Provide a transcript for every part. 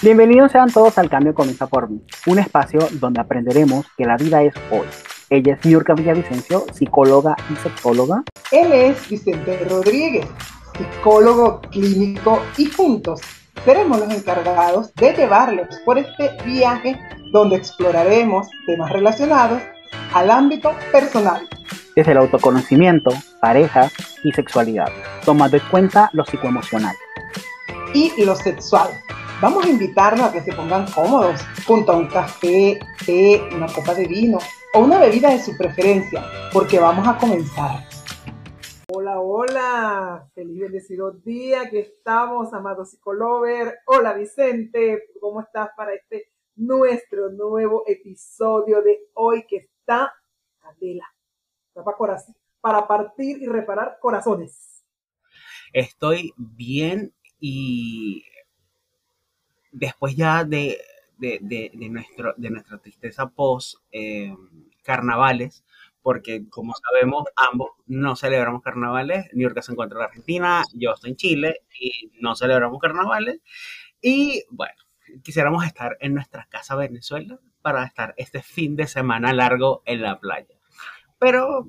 Bienvenidos sean todos al Cambio Comienza por mí, un espacio donde aprenderemos que la vida es hoy. Ella es Niurka Villavicencio, psicóloga y sexóloga. Él es Vicente Rodríguez, psicólogo clínico y juntos seremos los encargados de llevarlos por este viaje donde exploraremos temas relacionados al ámbito personal. Desde el autoconocimiento, pareja y sexualidad, tomando en cuenta lo psicoemocional. Y lo sexual, Vamos a invitarlos a que se pongan cómodos junto a un café, té, una copa de vino o una bebida de su preferencia, porque vamos a comenzar. Hola, hola, feliz bendecido día que estamos, amado psicolover. Hola Vicente, ¿cómo estás para este nuestro nuevo episodio de hoy que está candela? Está para, para partir y reparar corazones. Estoy bien y después ya de, nuestro, de nuestra tristeza post eh, carnavales, porque como sabemos, ambos no celebramos carnavales. New York se encuentra en Argentina, yo estoy en Chile y no celebramos carnavales. Y bueno, quisiéramos estar en nuestra casa Venezuela para estar este fin de semana largo en la playa. Pero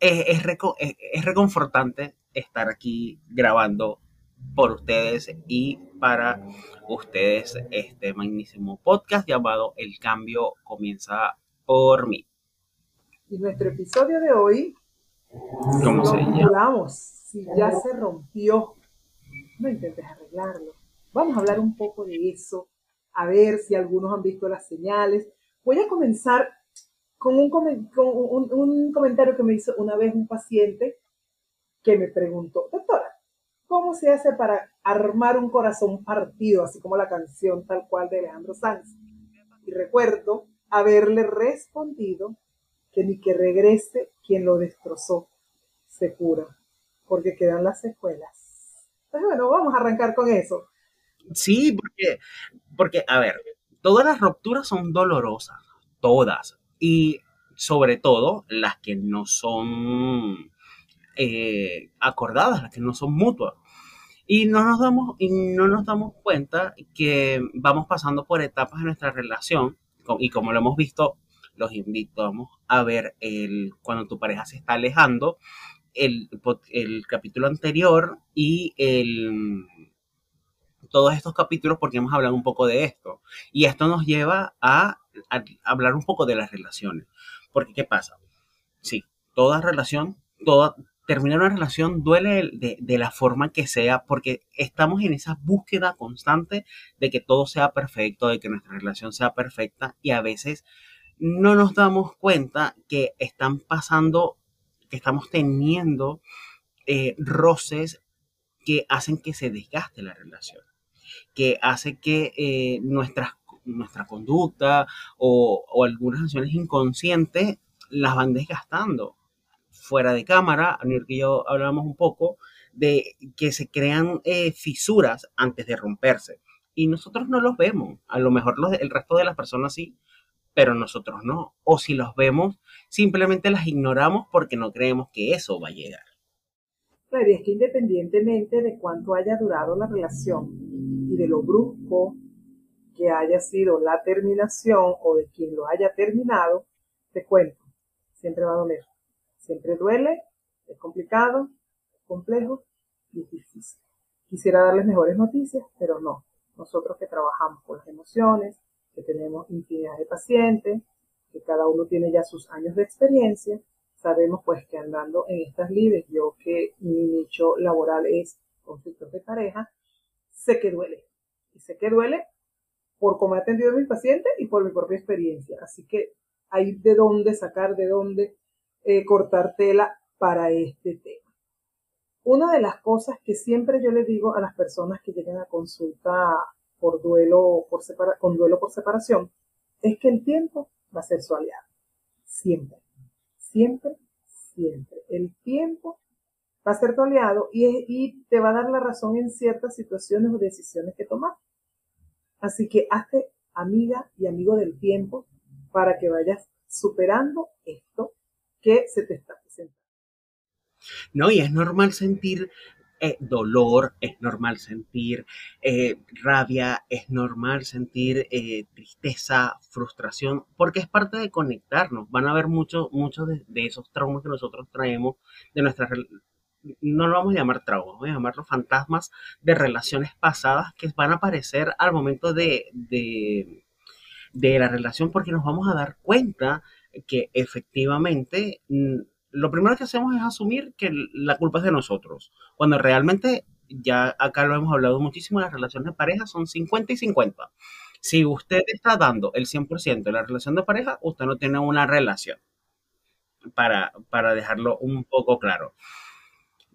es, es reconfortante estar aquí grabando por ustedes y para ustedes este magnísimo podcast llamado El cambio comienza por mí. Y nuestro episodio de hoy, ¿cómo se llama? Si ya se rompió, no intentes arreglarlo. Vamos a hablar un poco de eso, a ver si algunos han visto las señales. Voy a comenzar con un, con un, un comentario que me hizo una vez un paciente que me preguntó, doctora, ¿Cómo se hace para armar un corazón partido, así como la canción tal cual de Alejandro Sanz? Y recuerdo haberle respondido que ni que regrese quien lo destrozó se cura, porque quedan las secuelas. Entonces, bueno, vamos a arrancar con eso. Sí, porque, porque, a ver, todas las rupturas son dolorosas, todas. Y sobre todo las que no son eh, acordadas, las que no son mutuas. Y no nos damos, y no nos damos cuenta que vamos pasando por etapas de nuestra relación y como lo hemos visto, los invitamos a ver el, cuando tu pareja se está alejando, el, el capítulo anterior y el, todos estos capítulos porque hemos hablado un poco de esto. Y esto nos lleva a, a hablar un poco de las relaciones. Porque, ¿qué pasa? Sí, toda relación, toda, terminar una relación duele de, la forma que sea porque estamos en esa búsqueda constante de que todo sea perfecto, de que nuestra relación sea perfecta y a veces no nos damos cuenta que están pasando, que estamos teniendo eh, roces que hacen que se desgaste la relación, que hace que eh, nuestra conducta o, o algunas acciones inconscientes las van desgastando fuera de cámara, Anir y yo hablábamos un poco de que se crean eh, fisuras antes de romperse. Y nosotros no los vemos. A lo mejor los, el resto de las personas sí, pero nosotros no. O si los vemos, simplemente las ignoramos porque no creemos que eso va a llegar. Claro, y es que independientemente de cuánto haya durado la relación y de lo brusco que haya sido la terminación o de quien lo haya terminado, te cuento, siempre va a doler. Siempre duele, es complicado, es complejo y es difícil. Quisiera darles mejores noticias, pero no. Nosotros que trabajamos con las emociones, que tenemos infinidad de pacientes, que cada uno tiene ya sus años de experiencia, sabemos pues que andando en estas lides, yo que mi nicho laboral es conflictos de pareja, sé que duele. Y sé que duele por cómo he atendido a mis pacientes y por mi propia experiencia. Así que hay de dónde sacar, de dónde eh, cortar tela para este tema. Una de las cosas que siempre yo le digo a las personas que llegan a consulta por duelo, por con duelo por separación, es que el tiempo va a ser su aliado. Siempre, siempre, siempre. El tiempo va a ser tu aliado y, y te va a dar la razón en ciertas situaciones o decisiones que tomar. Así que hazte amiga y amigo del tiempo para que vayas superando esto que se te está presentando. No, y es normal sentir eh, dolor, es normal sentir eh, rabia, es normal sentir eh, tristeza, frustración, porque es parte de conectarnos. Van a haber muchos muchos de, esos traumas que nosotros traemos de nuestras no lo vamos a llamar traumas, vamos a llamarlos fantasmas de relaciones pasadas que van a aparecer al momento de, de, de la relación porque nos vamos a dar cuenta que efectivamente mm, lo primero que hacemos es asumir que la culpa es de nosotros, cuando realmente, ya acá lo hemos hablado muchísimo, las relaciones de pareja son 50 y 50. Si usted está dando el 100% de la relación de pareja, usted no tiene una relación, para, para dejarlo un poco claro.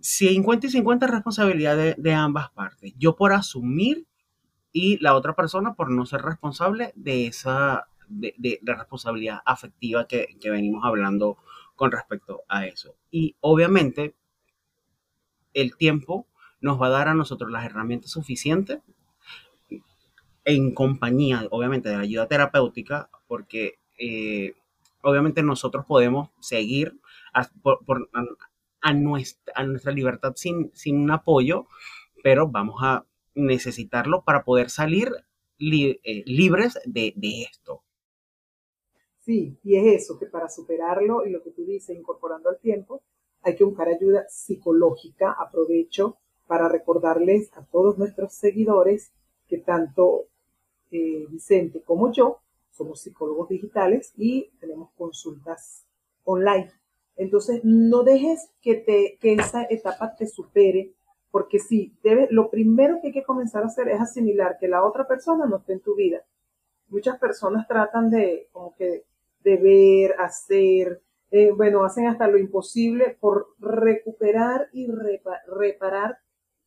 50 y 50 es responsabilidad de, ambas partes. Yo por asumir y la otra persona por no ser responsable de esa de, de, responsabilidad afectiva que, que, venimos hablando con respecto a eso. Y obviamente el tiempo nos va a dar a nosotros las herramientas suficientes en compañía, obviamente, de la ayuda terapéutica, porque eh, obviamente nosotros podemos seguir a, a, nuestra, a nuestra, libertad sin, sin, un apoyo, pero vamos a necesitarlo para poder salir eh, libres de, de esto. Sí, y es eso, que para superarlo, y lo que tú dices, incorporando al tiempo, hay que buscar ayuda psicológica. Aprovecho para recordarles a todos nuestros seguidores que tanto eh, Vicente como yo somos psicólogos digitales y tenemos consultas online. Entonces, no dejes que, te, que esa etapa te supere, porque sí, debe, lo primero que hay que comenzar a hacer es asimilar que la otra persona no está en tu vida. Muchas personas tratan de como que deber, hacer, eh, bueno, hacen hasta lo imposible por recuperar y reparar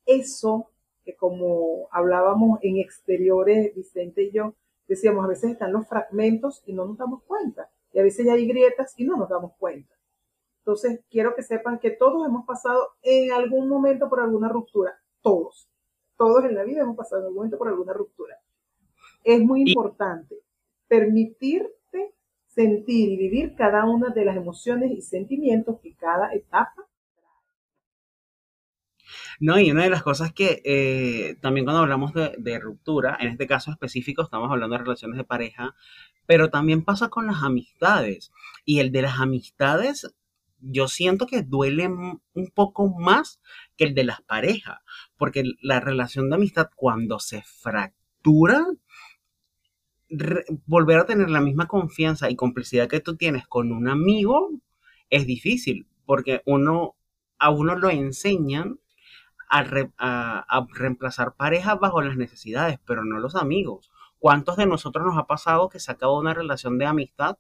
eso que como hablábamos en exteriores, Vicente y yo, decíamos, a veces están los fragmentos y no nos damos cuenta. Y a veces ya hay grietas y no nos damos cuenta. Entonces, quiero que sepan que todos hemos pasado en algún momento por alguna ruptura. Todos. Todos en la vida hemos pasado en algún momento por alguna ruptura. Es muy importante permitir sentir y vivir cada una de las emociones y sentimientos que cada etapa no, y una de las cosas que eh, también cuando hablamos de, de, ruptura, en este caso específico estamos hablando de relaciones de pareja, pero también pasa con las amistades. Y el de las amistades, yo siento que duele un poco más que el de las parejas, porque la relación de amistad cuando se fractura, volver a tener la misma confianza y complicidad que tú tienes con un amigo es difícil, porque uno, a uno lo enseñan a, reemplazar parejas bajo las necesidades, pero no los amigos. ¿Cuántos de nosotros nos ha pasado que se acabó una relación de amistad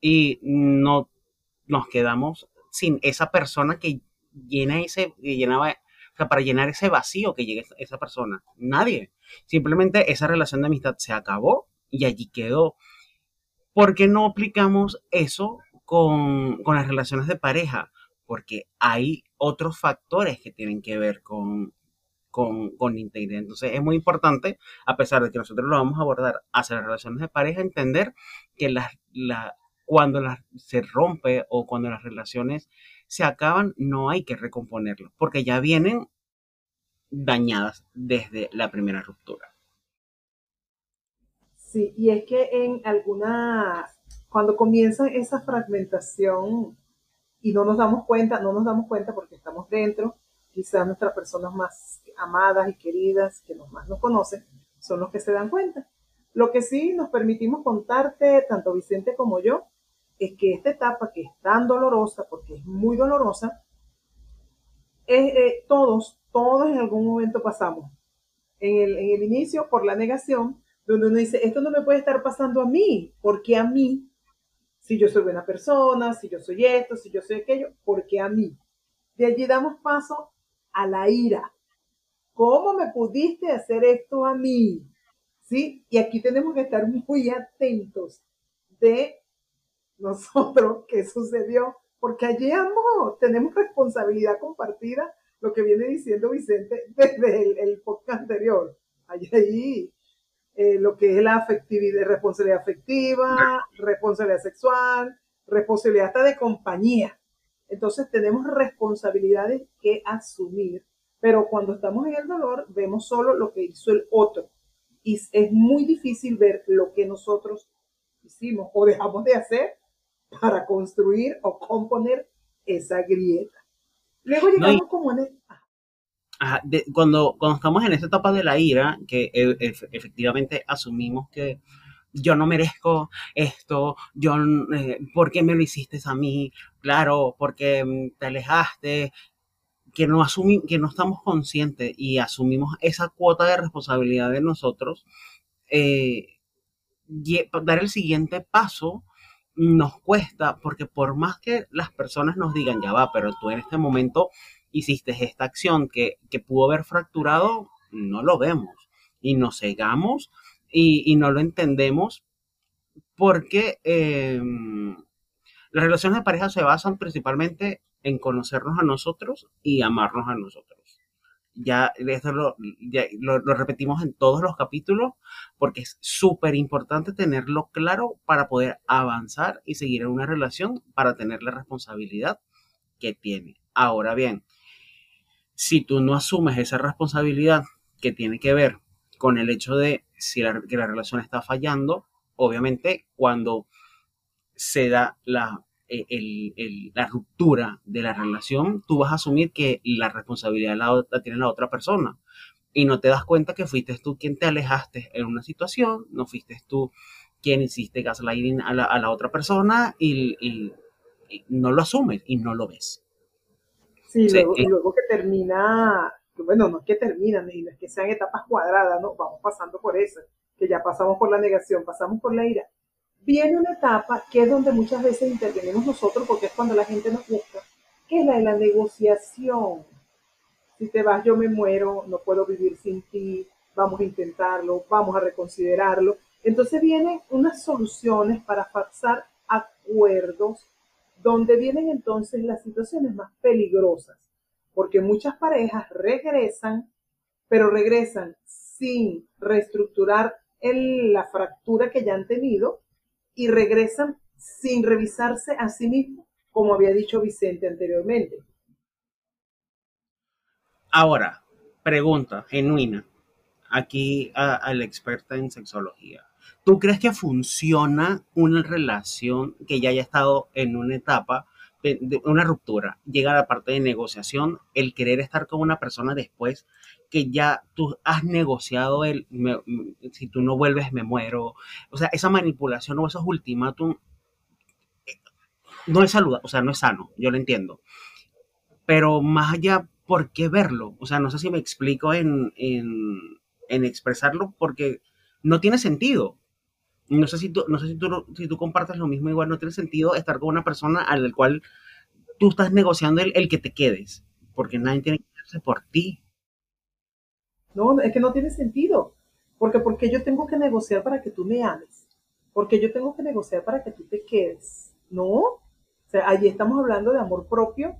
y no nos quedamos sin esa persona que llena ese, que llenaba, o sea, para llenar ese vacío que llega esa persona? Nadie. Simplemente esa relación de amistad se acabó y allí quedó. ¿Por qué no aplicamos eso con, las relaciones de pareja? Porque hay otros factores que tienen que ver con, con, con integridad. Entonces es muy importante, a pesar de que nosotros lo vamos a abordar hacia las relaciones de pareja, entender que la, cuando se rompe o cuando las relaciones se acaban, no hay que recomponerlo, porque ya vienen dañadas desde la primera ruptura. Sí, y es que en alguna, cuando comienza esa fragmentación y no nos damos cuenta, no nos damos cuenta porque estamos dentro, quizás nuestras personas más amadas y queridas, que nos más nos conocen, son los que se dan cuenta. Lo que sí nos permitimos contarte, tanto Vicente como yo, es que esta etapa que es tan dolorosa, porque es muy dolorosa, es, eh, todos, todos en algún momento pasamos. En el, en el inicio, por la negación, donde uno dice, esto no me puede estar pasando a mí, porque a mí, si yo soy buena persona, si yo soy esto, si yo soy aquello, porque a mí. De allí damos paso a la ira. ¿Cómo me pudiste hacer esto a mí? ¿Sí? Y aquí tenemos que estar muy atentos de nosotros qué sucedió, porque allí ambos tenemos responsabilidad compartida, lo que viene diciendo Vicente desde el, el podcast anterior. Allí eh, lo que es la afectividad, responsabilidad afectiva, responsabilidad sexual, responsabilidad hasta de compañía. Entonces tenemos responsabilidades que asumir pero cuando estamos en el dolor vemos solo lo que hizo el otro y es muy difícil ver lo que nosotros hicimos o dejamos de hacer para construir o componer esa grieta. Luego llegamos como en cuando, cuando estamos en esa etapa de la ira, que e, efectivamente asumimos que yo no merezco esto, yo, eh, ¿por qué me lo hiciste a mí? Claro, porque mm, te alejaste, que no, asumimos, que no estamos conscientes y asumimos esa cuota de responsabilidad de nosotros, eh, dar el siguiente paso nos cuesta, porque por más que las personas nos digan, ya va, pero tú en este momento hiciste esta acción que, pudo haber fracturado, no lo vemos y nos cegamos y, no lo entendemos porque em, las relaciones de pareja se basan principalmente en conocernos a nosotros y amarnos a nosotros. Ya esto lo, lo, repetimos en todos los capítulos porque es súper importante tenerlo claro para poder avanzar y seguir en una relación para tener la responsabilidad que tiene. Ahora bien, si tú no asumes esa responsabilidad que tiene que ver con el hecho de si la, que la relación está fallando, obviamente cuando se da la, e, ruptura de la relación, tú vas a asumir que la responsabilidad la, tiene la otra persona y no te das cuenta que fuiste tú quien te alejaste en una situación, no fuiste tú quien hiciste gaslighting a la, a la otra persona y, no lo asumes y no lo ves. Sí, luego, luego, que termina, bueno, no es que termina, no es que sean etapas cuadradas, ¿no? Vamos pasando por eso, que ya pasamos por la negación, pasamos por la ira. Viene una etapa que es donde muchas veces intervenimos nosotros porque es cuando la gente nos busca, que es la de la negociación. Si te vas, yo me muero, no puedo vivir sin ti, vamos a intentarlo, vamos a reconsiderarlo. Entonces vienen unas soluciones para pasar acuerdos donde vienen entonces las situaciones más peligrosas, porque muchas parejas regresan, pero regresan sin reestructurar la fractura que ya han tenido y regresan sin revisarse a sí mismos, como había dicho Vicente anteriormente. Ahora, pregunta genuina, aquí a la experta en sexología. ¿Tú crees que funciona una relación que ya haya estado en una etapa de, una ruptura? Llega a la parte de negociación, el querer estar con una persona después que ya tú has negociado el si tú no vuelves me muero. O sea, esa manipulación o esos ultimátum eh, no es saludable, o sea, no es sano, yo lo entiendo. Pero más allá, ¿por qué verlo? O sea, no sé si me explico en, en, en expresarlo porque no tiene sentido no sé si tú, no sé si tú, si tú compartes lo mismo, igual no tiene sentido estar con una persona al cual tú estás negociando el, el que te quedes, porque nadie tiene que quedarse por ti. No, es que no tiene sentido, porque porque yo tengo que negociar para que tú me ames, porque yo tengo que negociar para que tú te quedes, ¿no? O sea, allí estamos hablando de amor propio,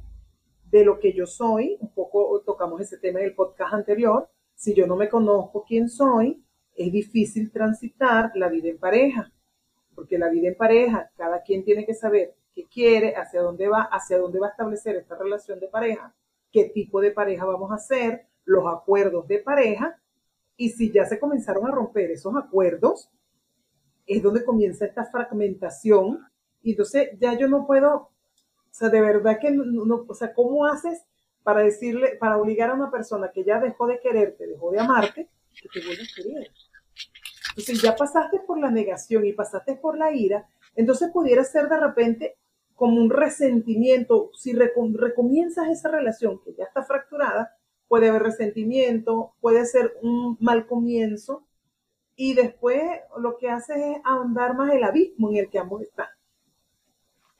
de lo que yo soy, un poco tocamos ese tema en el podcast anterior, si yo no me conozco quién soy, es difícil transitar la vida en pareja, porque la vida en pareja, cada quien tiene que saber qué quiere, hacia dónde va, hacia dónde va a establecer esta relación de pareja, qué tipo de pareja vamos a hacer, los acuerdos de pareja, y si ya se comenzaron a romper esos acuerdos, es donde comienza esta fragmentación, y entonces ya yo no puedo, o sea, de verdad que no, o sea, ¿cómo haces para decirle, para obligar a una persona que ya dejó de quererte, dejó de amarte, que te? Entonces ya pasaste por la negación y pasaste por la ira, entonces pudiera ser de repente como un resentimiento. Si recomienzas esa relación que ya está fracturada, puede haber resentimiento, puede ser un mal comienzo y después lo que hace es ahondar más el abismo en el que ambos están.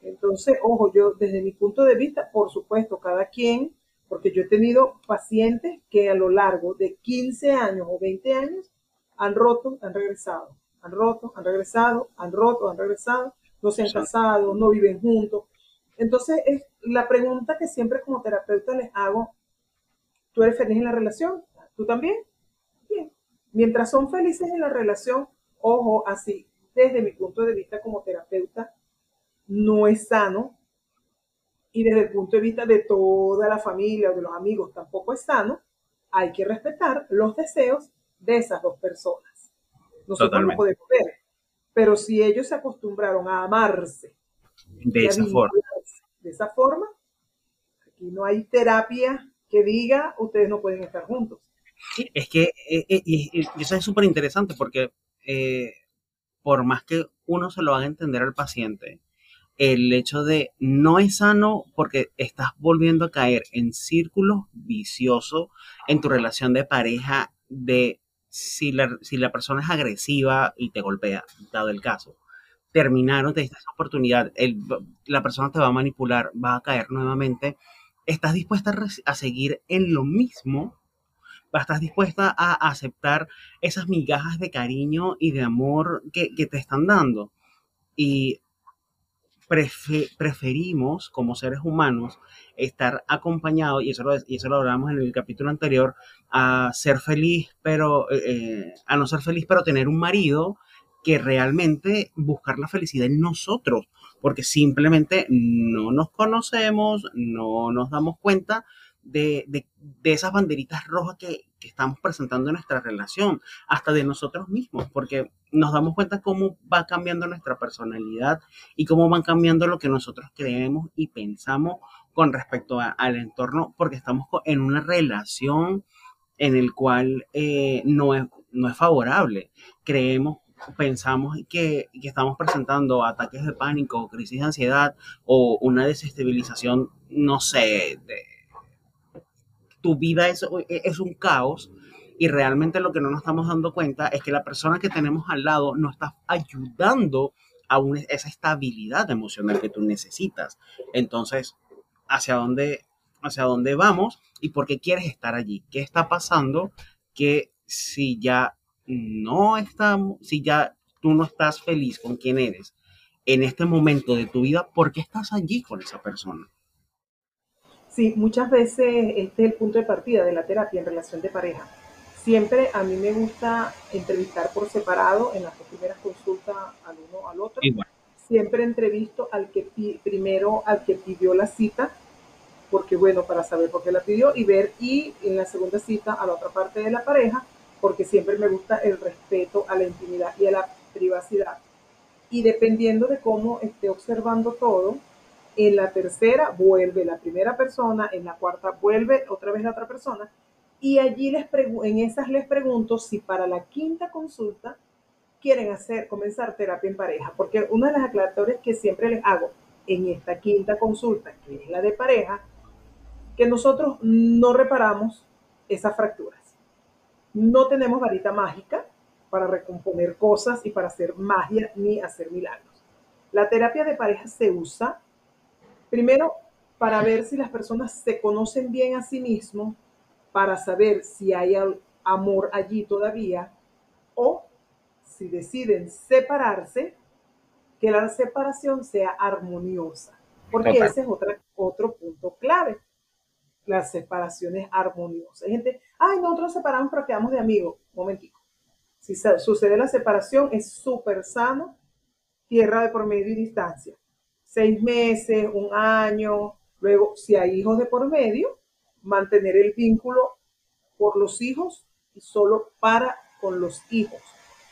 Entonces, ojo, yo desde mi punto de vista, por supuesto, cada quien, porque yo he tenido pacientes que a lo largo de 15 años o 20 años han roto, han regresado, han roto, han regresado, han roto, han regresado, no se han casado, no viven juntos. Entonces, es la pregunta que siempre como terapeuta les hago, ¿tú eres feliz en la relación? ¿Tú también? Bien. Mientras son felices en la relación, ojo, así, desde mi punto de vista como terapeuta, no es sano. Y desde el punto de vista de toda la familia o de los amigos, tampoco es sano hay que respetar los deseos de esas dos personas. Nosotros no podemos ver, pero si ellos se acostumbraron a amarse de esa forma, de esa forma, aquí no hay terapia que diga ustedes no pueden estar juntos. Es que eh, eh, y, eso es súper interesante porque eh, por más que uno se lo haga entender al paciente, el hecho de no es sano porque estás volviendo a caer en círculos viciosos en tu relación de pareja de si la, si la persona es agresiva y te golpea, dado el caso. Terminaron, te diste esa oportunidad, la persona te va a manipular, va a caer nuevamente. ¿Estás dispuesta a, seguir en lo mismo? ¿Estás dispuesta a aceptar esas migajas de cariño y de amor que te están dando? Y preferimos como seres humanos estar acompañados, y eso, lo, y eso lo hablamos en el capítulo anterior, a ser feliz, pero eh, eh, a no ser feliz, pero tener un marido que realmente buscar la felicidad en nosotros, porque simplemente no nos conocemos, no nos damos cuenta de, de, de esas banderitas rojas que, que estamos presentando en nuestra relación, hasta de nosotros mismos, porque nos damos cuenta cómo va cambiando nuestra personalidad y cómo van cambiando lo que nosotros creemos y pensamos con respecto al entorno, porque estamos en una relación en el cual eh, no, es, no es favorable. Creemos, pensamos que, que, estamos presentando ataques de pánico, crisis de ansiedad o una desestabilización, no sé, de, tu vida es, es un caos y realmente lo que no nos estamos dando cuenta es que la persona que tenemos al lado no está ayudando a esa estabilidad emocional que tú necesitas. Entonces, ¿hacia dónde, ¿hacia dónde vamos y por qué quieres estar allí? ¿Qué está pasando? Que si ya no estamos, si ya tú no estás feliz con quien eres en este momento de tu vida, ¿por qué estás allí con esa persona? Sí, muchas veces este es el punto de partida de la terapia en relación de pareja. Siempre a mí me gusta entrevistar por separado en las primeras consultas al uno al otro. Siempre entrevisto al que primero al que pidió la cita, porque bueno, para saber por qué la pidió y ver y en la segunda cita a la otra parte de la pareja, porque siempre me gusta el respeto a la intimidad y a la privacidad. Y dependiendo de cómo esté observando todo, en la tercera vuelve la primera persona, en la cuarta vuelve otra vez la otra persona, y allí les en esas les pregunto si para la quinta consulta quieren hacer, comenzar terapia en pareja, porque una de las aclaratorias que siempre les hago en esta quinta consulta, que es la de pareja, que nosotros no reparamos esas fracturas. No tenemos varita mágica para recomponer cosas y para hacer magia ni hacer milagros. La terapia de pareja se usa Primero, para ver si las personas se conocen bien a sí mismos, para saber si hay amor allí todavía, o si deciden separarse, que la separación sea armoniosa, porque ese es otro punto clave. La separación es armoniosa. Hay gente, ay, nosotros separamos pero quedamos de amigos. Momentico. Si sucede la separación, es súper sano, tierra de por medio y distancia seis meses, un año. Luego, si hay hijos de por medio, mantener el vínculo por los hijos y solo para con los hijos.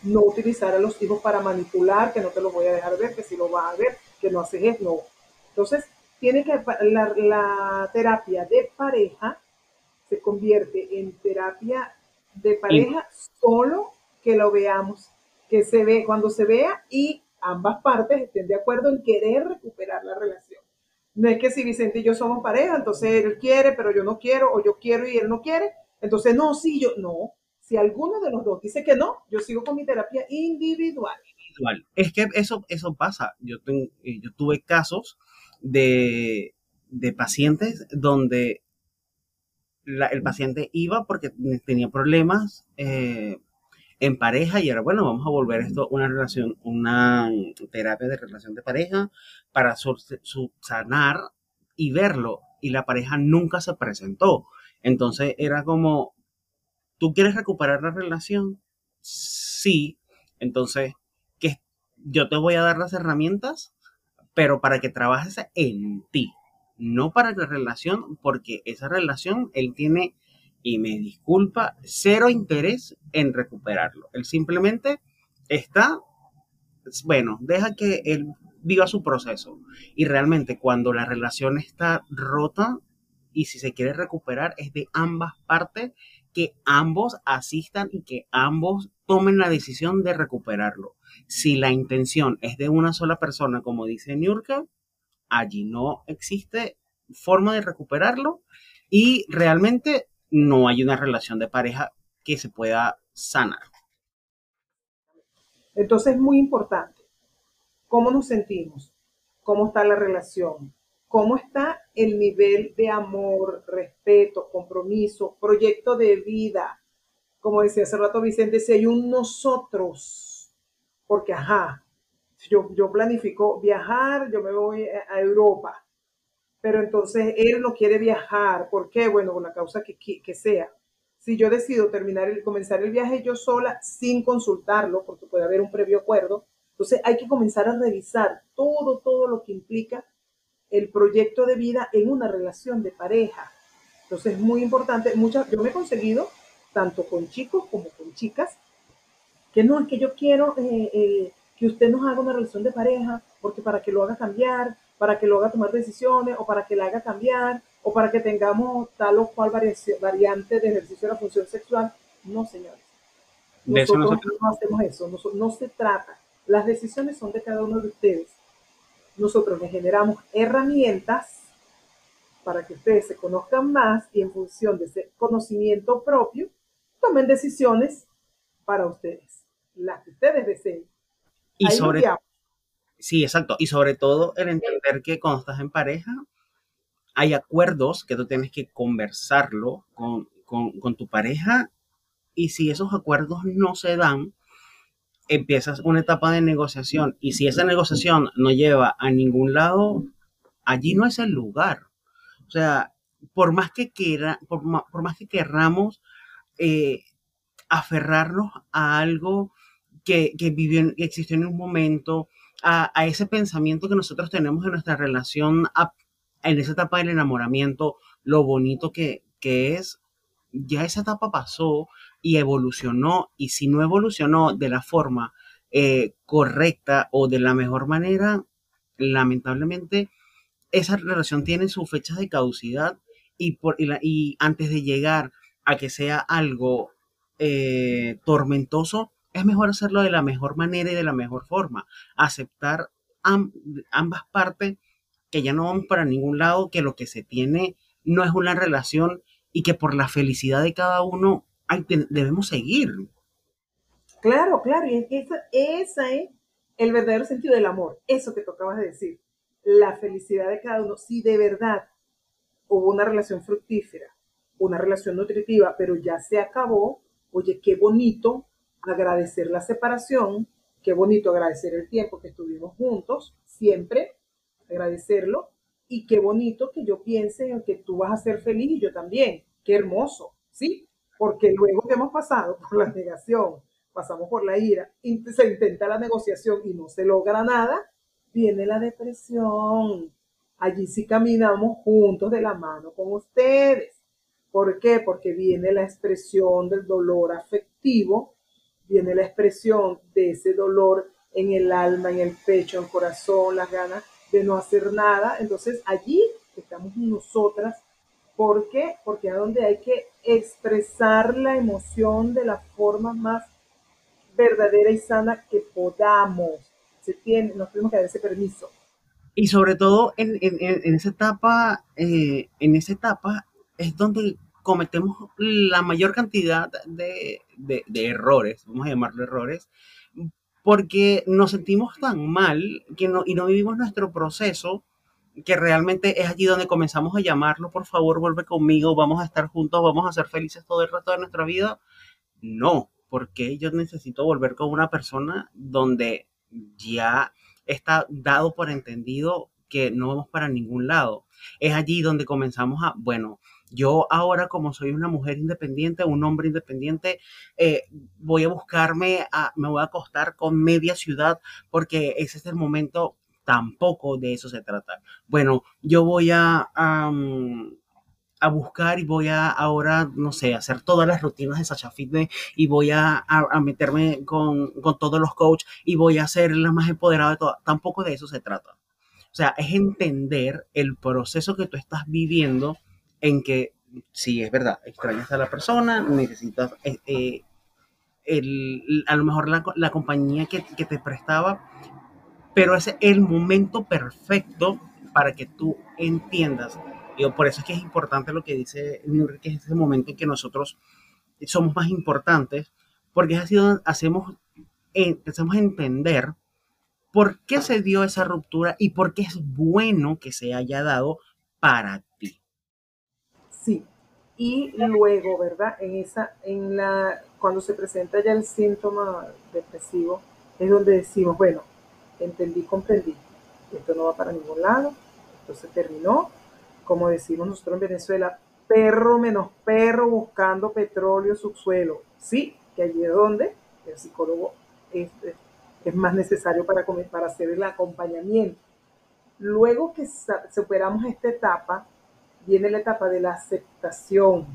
No utilizar a los hijos para manipular, que no te lo voy a dejar ver, que si lo vas a ver, que no haces eso, no. Entonces, tiene que la, la terapia de pareja se convierte en terapia de pareja solo que lo veamos, que se ve cuando se vea y ambas partes estén de acuerdo en querer recuperar la relación. No es que si Vicente y yo somos pareja, entonces él quiere, pero yo no quiero, o yo quiero y él no quiere, entonces no, sí, yo no. Si alguno de los dos dice que no, yo sigo con mi terapia individual. Individual. Es que eso, eso pasa. Yo, eh, yo tuve casos de, de pacientes donde el paciente iba porque tenía problemas eh, en pareja y ahora, bueno, vamos a volver esto una relación, una terapia de relación de pareja para subsanar y verlo. Y la pareja nunca se presentó. Entonces era como, ¿tú quieres recuperar la relación? Sí. Entonces, que yo te voy a dar las herramientas, pero para que trabajes en ti, no para la relación, porque esa relación él tiene y me disculpa, cero interés en recuperarlo. Él simplemente está, bueno, deja que él viva su proceso. Y realmente cuando la relación está rota y si se quiere recuperar es de ambas partes, que ambos asistan y que ambos tomen la decisión de recuperarlo. Si la intención es de una sola persona, como dice Niurka, allí no existe forma de recuperarlo y realmente no hay una relación de pareja que se pueda sanar. Entonces es muy importante cómo nos sentimos, cómo está la relación, cómo está el nivel de amor, respeto, compromiso, proyecto de vida. Como decía hace rato Vicente, si hay un nosotros, porque ajá, yo, yo planifico viajar, yo me voy a Europa, pero entonces él no quiere viajar. ¿Por qué? Bueno, con la causa que, que, sea. Si yo decido terminar el, comenzar el viaje yo sola sin consultarlo, porque puede haber un previo acuerdo, entonces hay que comenzar a revisar todo, todo lo que implica el proyecto de vida en una relación de pareja. Entonces es muy importante. Muchas, yo me he conseguido, tanto con chicos como con chicas, que no, es que yo quiero eh, eh, que usted nos haga una relación de pareja, porque para que lo haga cambiar, para que lo haga tomar decisiones o para que la haga cambiar o para que tengamos tal o cual variante de ejercicio de la función sexual. No, señores. Nosotros no hacemos eso, no, no se trata. Las decisiones son de cada uno de ustedes. Nosotros les generamos herramientas para que ustedes se conozcan más y en función de ese conocimiento propio, tomen decisiones para ustedes, las que ustedes deseen. Y sobre, Sí, exacto. Y sobre todo el entender que cuando estás en pareja, hay acuerdos que tú tienes que conversarlo con, con, tu pareja y si esos acuerdos no se dan, empiezas una etapa de negociación y si esa negociación no lleva a ningún lado, allí no es el lugar. O sea, por más que, quiera, por, más que querramos eh, aferrarnos a algo que, que, vivió, que existió en un momento, a, ese pensamiento que nosotros tenemos en nuestra relación, en esa etapa del enamoramiento, lo bonito que, es, ya esa etapa pasó y evolucionó, y si no evolucionó de la forma eh, correcta o de la mejor manera, lamentablemente esa relación tiene su fecha de caducidad y, por, y, antes de llegar a que sea algo eh, tormentoso, es mejor hacerlo de la mejor manera y de la mejor forma. Aceptar ambas partes que ya no vamos para ningún lado, que lo que se tiene no es una relación y que por la felicidad de cada uno debemos seguir. Claro, claro, y es ese es el verdadero sentido del amor, eso que tocabas de decir, la felicidad de cada uno. Si de verdad hubo una relación fructífera, una relación nutritiva, pero ya se acabó, oye, qué bonito agradecer la separación, qué bonito agradecer el tiempo que estuvimos juntos, siempre agradecerlo, y qué bonito que yo piense en que tú vas a ser feliz y yo también, qué hermoso, ¿sí? Porque luego que hemos pasado por la negación, pasamos por la ira, se intenta la negociación y no se logra nada, viene la depresión. Allí sí caminamos juntos de la mano con ustedes. ¿Por qué? Porque viene la expresión del dolor afectivo viene la expresión de ese dolor en el alma, en el pecho, en el corazón, las ganas de no hacer nada. Entonces allí estamos nosotras. ¿Por qué? Porque es donde hay que expresar la emoción de la forma más verdadera y sana que podamos. Se tiene, nos tenemos que dar ese permiso. Y sobre todo en, esa etapa, eh, en esa etapa es donde cometemos la mayor cantidad de, errores, vamos a llamarlo errores, porque nos sentimos tan mal que no, y no vivimos nuestro proceso, que realmente es allí donde comenzamos a llamarlo, por favor, vuelve conmigo, vamos a estar juntos, vamos a ser felices todo el resto de nuestra vida. No, porque yo necesito volver con una persona donde ya está dado por entendido que no vamos para ningún lado. Es allí donde comenzamos a, bueno, yo ahora como soy una mujer independiente, un hombre independiente, eh, voy a buscarme, a, me voy a acostar con media ciudad porque ese es el momento, tampoco de eso se trata. Bueno, yo voy a, a buscar y voy a ahora, no sé, hacer todas las rutinas de Sacha Fitness y voy a, a, meterme con, con, todos los coaches y voy a ser la más empoderada de todas. Tampoco de eso se trata. O sea, es entender el proceso que tú estás viviendo en que, sí, es verdad, extrañas a la persona, necesitas eh, eh, el, a lo mejor la, la compañía que, que te prestaba, pero es el momento perfecto para que tú entiendas por eso es que es importante lo que dice Newry, que es ese momento en que nosotros somos más importantes, porque es así donde hacemos, empezamos a entender por qué se dio esa ruptura y por qué es bueno que se haya dado para ti. Sí, y luego, ¿verdad? En esa, en la, cuando se presenta ya el síntoma depresivo, es donde decimos, bueno, entendí, comprendí, esto no va para ningún lado, esto se terminó, como decimos nosotros en Venezuela, perro menos perro buscando petróleo subsuelo. Sí, que allí es donde el psicólogo es, es más necesario para, para hacer el acompañamiento. Luego que superamos esta etapa, viene la etapa de la aceptación.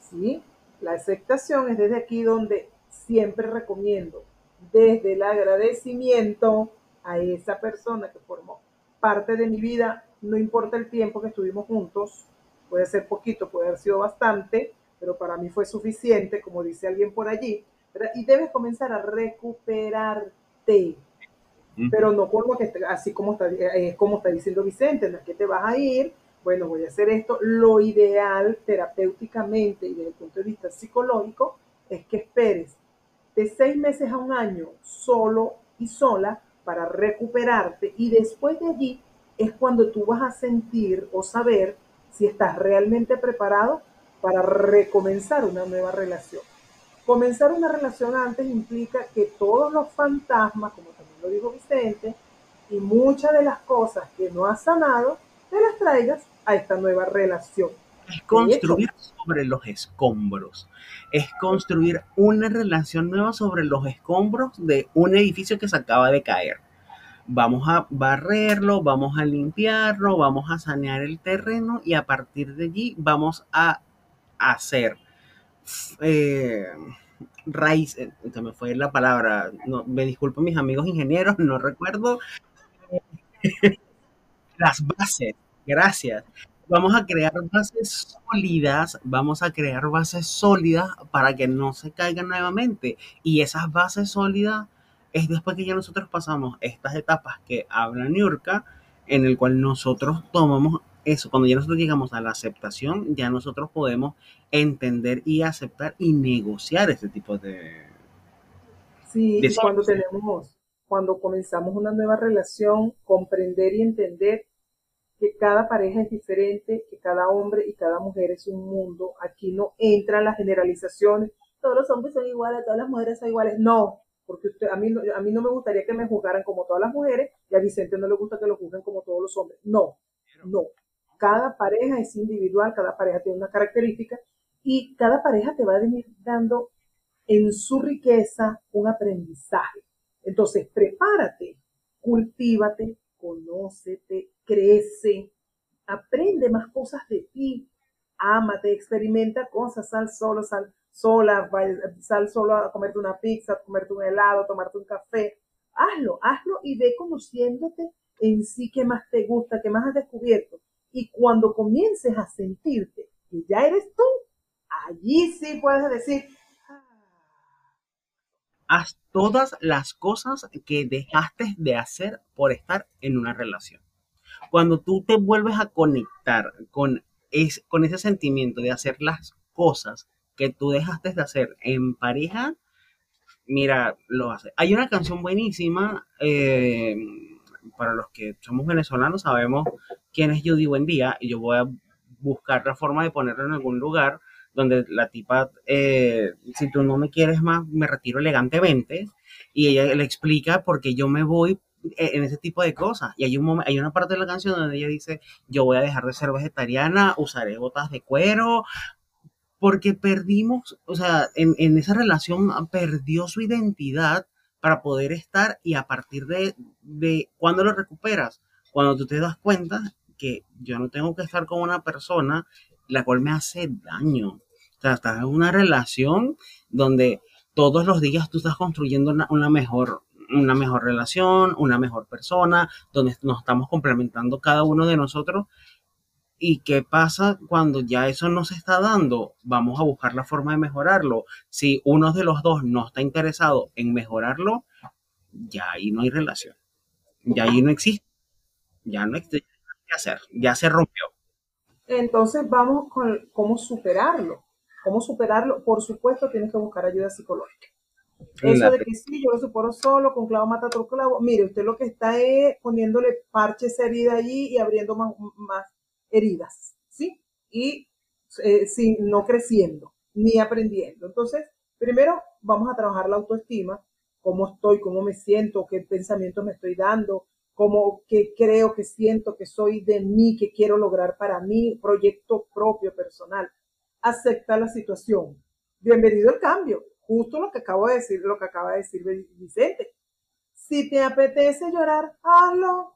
¿sí? La aceptación es desde aquí donde siempre recomiendo, desde el agradecimiento a esa persona que formó parte de mi vida no importa el tiempo que estuvimos juntos, puede ser poquito, puede haber sido bastante, pero para mí fue suficiente, como dice alguien por allí, y debes comenzar a recuperarte, pero no como que así como está, eh, como está diciendo Vicente, no es que te vas a ir, bueno, voy a hacer esto, lo ideal terapéuticamente y desde el punto de vista psicológico es que esperes de seis meses a un año solo y sola para recuperarte y después de allí es cuando tú vas a sentir o saber si estás realmente preparado para recomenzar una nueva relación. Comenzar una relación antes implica que todos los fantasmas, como también lo dijo Vicente, y muchas de las cosas que no has sanado, te las traigas a esta nueva relación. Es construir sobre los escombros. Es construir una relación nueva sobre los escombros de un edificio que se acaba de caer vamos a barrerlo, vamos a limpiarlo, vamos a sanear el terreno y a partir de allí vamos a hacer eh, raíz, eh, se me fue la palabra, no, me disculpo mis amigos ingenieros, no recuerdo las bases, gracias. Vamos a crear bases sólidas, vamos a crear bases sólidas para que no se caigan nuevamente. Y esas bases sólidas es después que ya nosotros pasamos estas etapas que habla Niurka, en el cual nosotros tomamos eso, cuando ya nosotros llegamos a la aceptación, ya nosotros podemos entender y aceptar y negociar ese tipo de... Sí, cuando tenemos, cuando comenzamos una nueva relación, comprender y entender que cada pareja es diferente, que cada hombre y cada mujer es un mundo. Aquí no entran las generalizaciones. Todos los hombres son iguales, todas las mujeres son iguales. No, porque usted, a, mí, a mí no me gustaría que me juzgaran como todas las mujeres y a Vicente no le gusta que lo juzguen como todos los hombres. No, no. Cada pareja es individual, cada pareja tiene una característica y cada pareja te va a venir dando en su riqueza un aprendizaje. Entonces, prepárate, cultívate, conócete, crece, aprende más cosas de ti, ámate, experimenta cosas, sal solo, sal sola, sal solo a comerte una pizza, comerte un helado, tomarte un café. Hazlo, hazlo y ve conociéndote en sí qué más te gusta, qué más has descubierto. Y cuando comiences a sentirte que ya eres tú, allí sí puedes decir, ah". haz todas las cosas que dejaste de hacer por estar en una relación. Cuando tú te vuelves a conectar con, es, con ese sentimiento de hacer las cosas que tú dejaste de hacer en pareja, mira, lo hace. Hay una canción buenísima, eh, para los que somos venezolanos sabemos quién es Judy Buendía, y yo voy a buscar la forma de ponerlo en algún lugar donde la tipa, eh, si tú no me quieres más, me retiro elegantemente, y ella le explica por qué yo me voy en ese tipo de cosas. Y hay, un hay una parte de la canción donde ella dice, yo voy a dejar de ser vegetariana, usaré botas de cuero, porque perdimos, o sea, en, esa relación perdió su identidad para poder estar y a partir de, de cuando lo recuperas, cuando tú te das cuenta que yo no tengo que estar con una persona la cual me hace daño. O sea, estás en una relación donde todos los días tú estás construyendo una, mejor una mejor relación, una mejor persona, donde nos estamos complementando cada uno de nosotros. ¿Y qué pasa cuando ya eso no se está dando? Vamos a buscar la forma de mejorarlo. Si uno de los dos no está interesado en mejorarlo, ya ahí no hay relación. Ya ahí no existe. Ya no existe qué hacer. Ya se rompió. Entonces vamos con cómo superarlo. ¿Cómo superarlo? Por supuesto, tienes que buscar ayuda psicológica. Eso de que sí, yo lo supero solo, con clavo mata otro clavo. Mire, usted lo que está es poniéndole parches a herida allí y abriendo más, más heridas, ¿sí? Y eh, sin, no creciendo, ni aprendiendo. Entonces, primero vamos a trabajar la autoestima, cómo estoy, cómo me siento, qué pensamientos me estoy dando, cómo que creo que siento que soy de mí, que quiero lograr para mí, proyecto propio, personal acepta la situación. Bienvenido al cambio. Justo lo que acabo de decir, lo que acaba de decir Vicente. Si te apetece llorar, hazlo.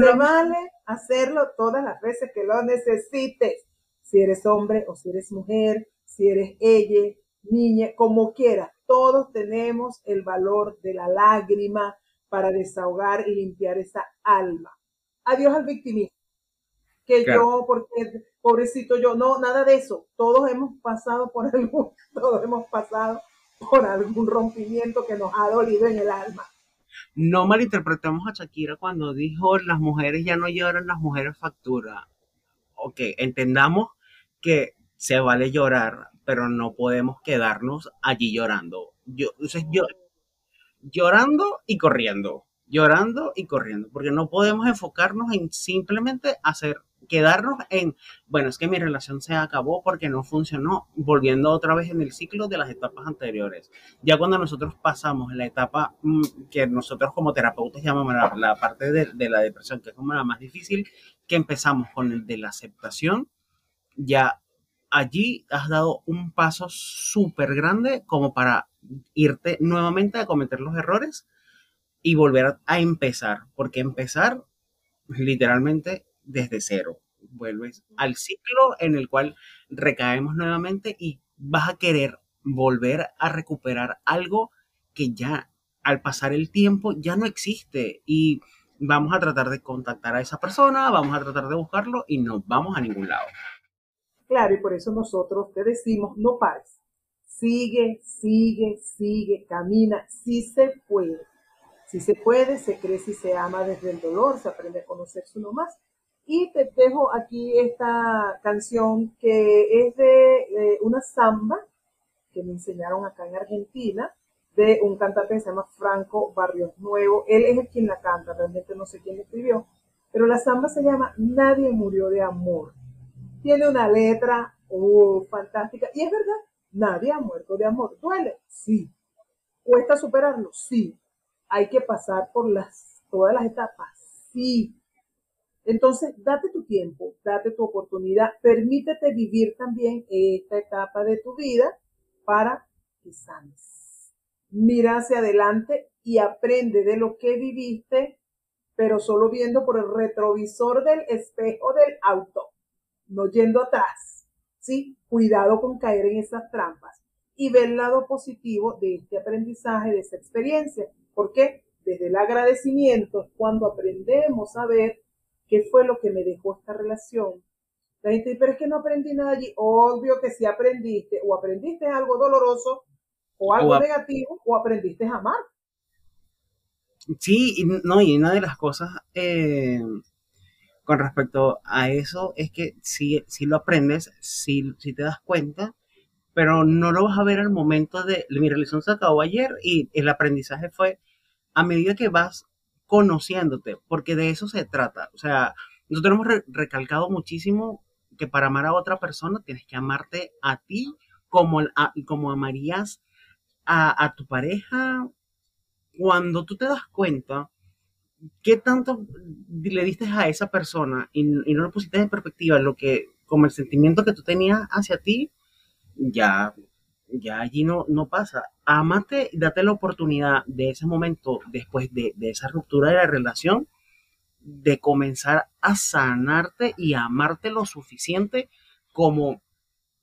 Se vale hacerlo todas las veces que lo necesites. Si eres hombre o si eres mujer, si eres ella, niña, como quieras. Todos tenemos el valor de la lágrima para desahogar y limpiar esa alma. Adiós al victimismo que yo, porque pobrecito yo, no, nada de eso. Todos hemos pasado por algún, todos hemos pasado por algún rompimiento que nos ha dolido en el alma. No malinterpretemos a Shakira cuando dijo las mujeres ya no lloran, las mujeres facturan. Ok, entendamos que se vale llorar, pero no podemos quedarnos allí llorando. Yo, yo, llorando y corriendo, llorando y corriendo, porque no podemos enfocarnos en simplemente hacer quedarnos en, bueno, es que mi relación se acabó porque no funcionó, volviendo otra vez en el ciclo de las etapas anteriores. Ya cuando nosotros pasamos la etapa mm, que nosotros como terapeutas llamamos la, parte de, de, la depresión, que es como la más difícil, que empezamos con el de la aceptación, ya allí has dado un paso súper grande como para irte nuevamente a cometer los errores y volver a empezar, porque empezar literalmente desde cero. Vuelves al ciclo en el cual recaemos nuevamente y vas a querer volver a recuperar algo que ya al pasar el tiempo ya no existe y vamos a tratar de contactar a esa persona, vamos a tratar de buscarlo y no vamos a ningún lado. Claro, y por eso nosotros te decimos, no pares. Sigue, sigue, sigue, camina, si se puede. Si se puede, se crece y se ama desde el dolor, se aprende a conocerse uno más y te dejo aquí esta canción que es de una samba que me enseñaron acá en Argentina de un cantante que se llama Franco Barrios Nuevo. Él es el quien la canta, realmente no sé quién escribió, pero la samba se llama Nadie murió de amor. Tiene una letra uh, fantástica y es verdad, nadie ha muerto de amor. ¿Duele? Sí. ¿Cuesta superarlo? Sí. Hay que pasar por las, todas las etapas. Sí entonces, date tu tiempo, date tu oportunidad, permítete vivir también esta etapa de tu vida para que sanes. Mira hacia adelante y aprende de lo que viviste, pero solo viendo por el retrovisor del espejo del auto, no yendo atrás. ¿Sí? Cuidado con caer en esas trampas y ver el lado positivo de este aprendizaje, de esa experiencia. porque Desde el agradecimiento cuando aprendemos a ver ¿Qué fue lo que me dejó esta relación? La gente dice, pero es que no aprendí nada allí. Obvio que sí aprendiste, o aprendiste algo doloroso, o algo negativo, o aprendiste a amar. Sí, no, y una de las cosas eh, con respecto a eso es que si, si lo aprendes, si, si te das cuenta, pero no lo vas a ver al momento de, mi relación se acabó ayer y el aprendizaje fue a medida que vas conociéndote, porque de eso se trata. O sea, nosotros hemos recalcado muchísimo que para amar a otra persona tienes que amarte a ti como, como amarías a, tu pareja. Cuando tú te das cuenta qué tanto le diste a esa persona y, y no lo pusiste en perspectiva, lo que, como el sentimiento que tú tenías hacia ti, ya ya allí no, no pasa. Amate, date la oportunidad de ese momento, después de, esa ruptura de la relación, de comenzar a sanarte y amarte lo suficiente como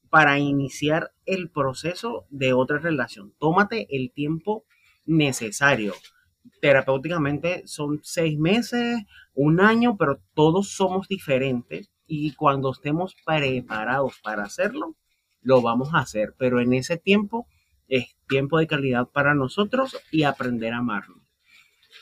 para iniciar el proceso de otra relación. Tómate el tiempo necesario. Terapéuticamente son seis meses, un año, pero todos somos diferentes y cuando estemos preparados para hacerlo, lo vamos a hacer. Pero en ese tiempo es tiempo de calidad para nosotros y aprender a amarnos.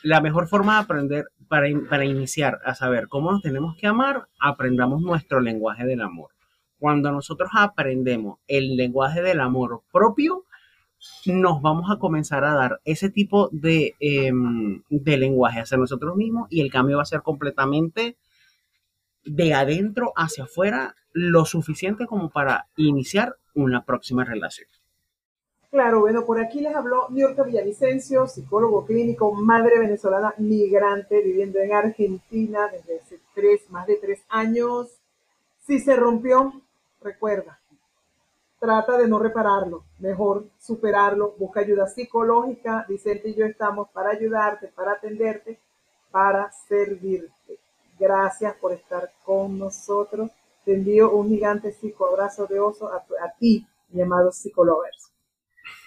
La mejor forma de aprender para, para iniciar a saber cómo nos tenemos que amar, aprendamos nuestro lenguaje del amor. Cuando nosotros aprendemos el lenguaje del amor propio, nos vamos a comenzar a dar ese tipo de, em, de lenguaje hacia nosotros mismos y el cambio va a ser completamente de adentro hacia afuera lo suficiente como para iniciar una próxima relación. Claro, bueno, por aquí les habló Niurka Villavicencio, psicólogo clínico, madre venezolana migrante, viviendo en Argentina desde hace tres, más de tres años. Si se rompió, recuerda, trata de no repararlo, mejor superarlo, busca ayuda psicológica. Vicente y yo estamos para ayudarte, para atenderte, para servirte. Gracias por estar con nosotros. Te envío un gigante psicoabrazo de oso a, ti, mi amado psicolovers.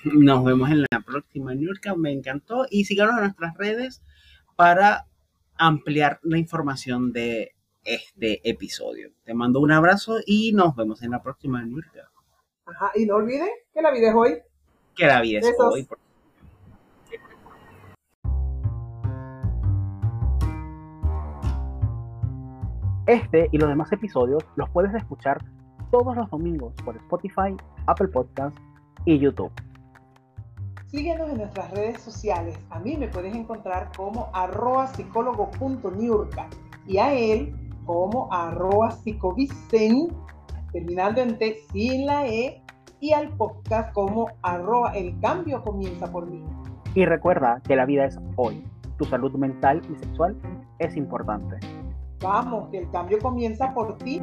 Nos vemos en la próxima, Nurka. Me encantó. Y síganos en nuestras redes para ampliar la información de este episodio. Te mando un abrazo y nos vemos en la próxima, Nurka. Ajá, y no olviden que la vida es hoy. Que la vida es hoy. Este y los demás episodios los puedes escuchar todos los domingos por Spotify, Apple Podcasts y YouTube. Síguenos en nuestras redes sociales. A mí me puedes encontrar como arroba psicólogo.niurka y a él como arroba psicovicen, terminando en T sin la E, y al podcast como arroba el cambio comienza por mí. Y recuerda que la vida es hoy. Tu salud mental y sexual es importante. Vamos, que el cambio comienza por ti.